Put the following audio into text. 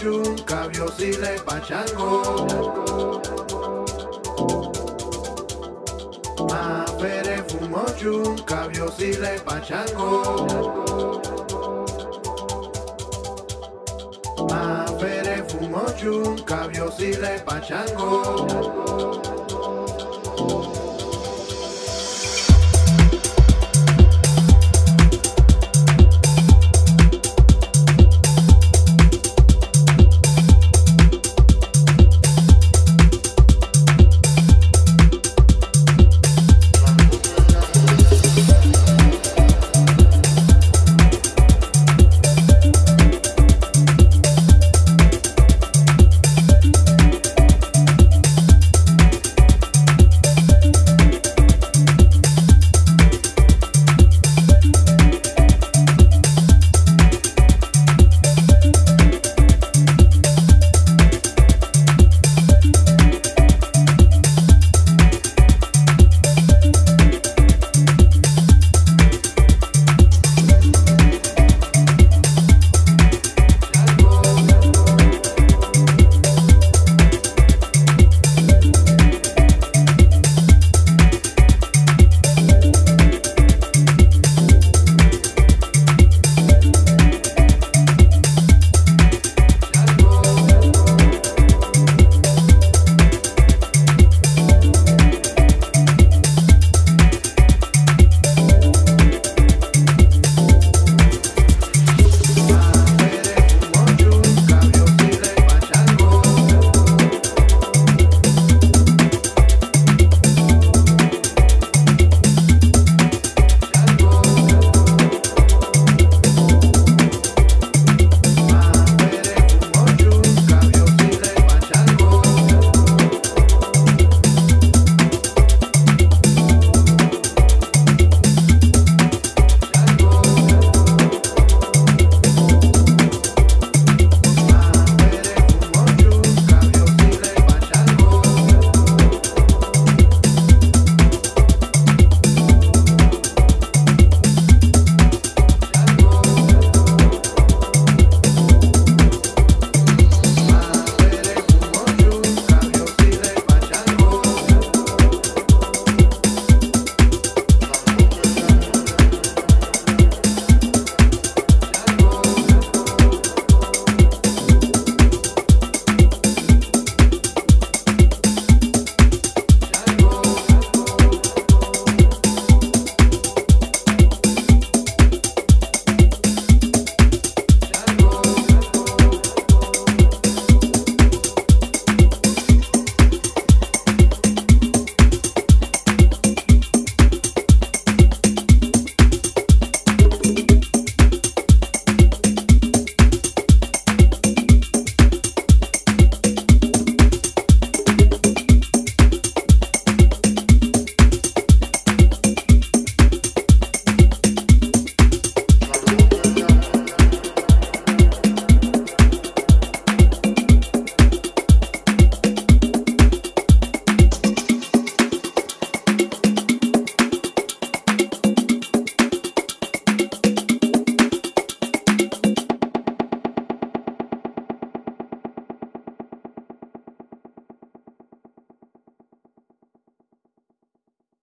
fumo chun, cabiosile pachango. Mafere fumo chun, cabiosile pachango. Mafere fumo chun, cabiosile pachango.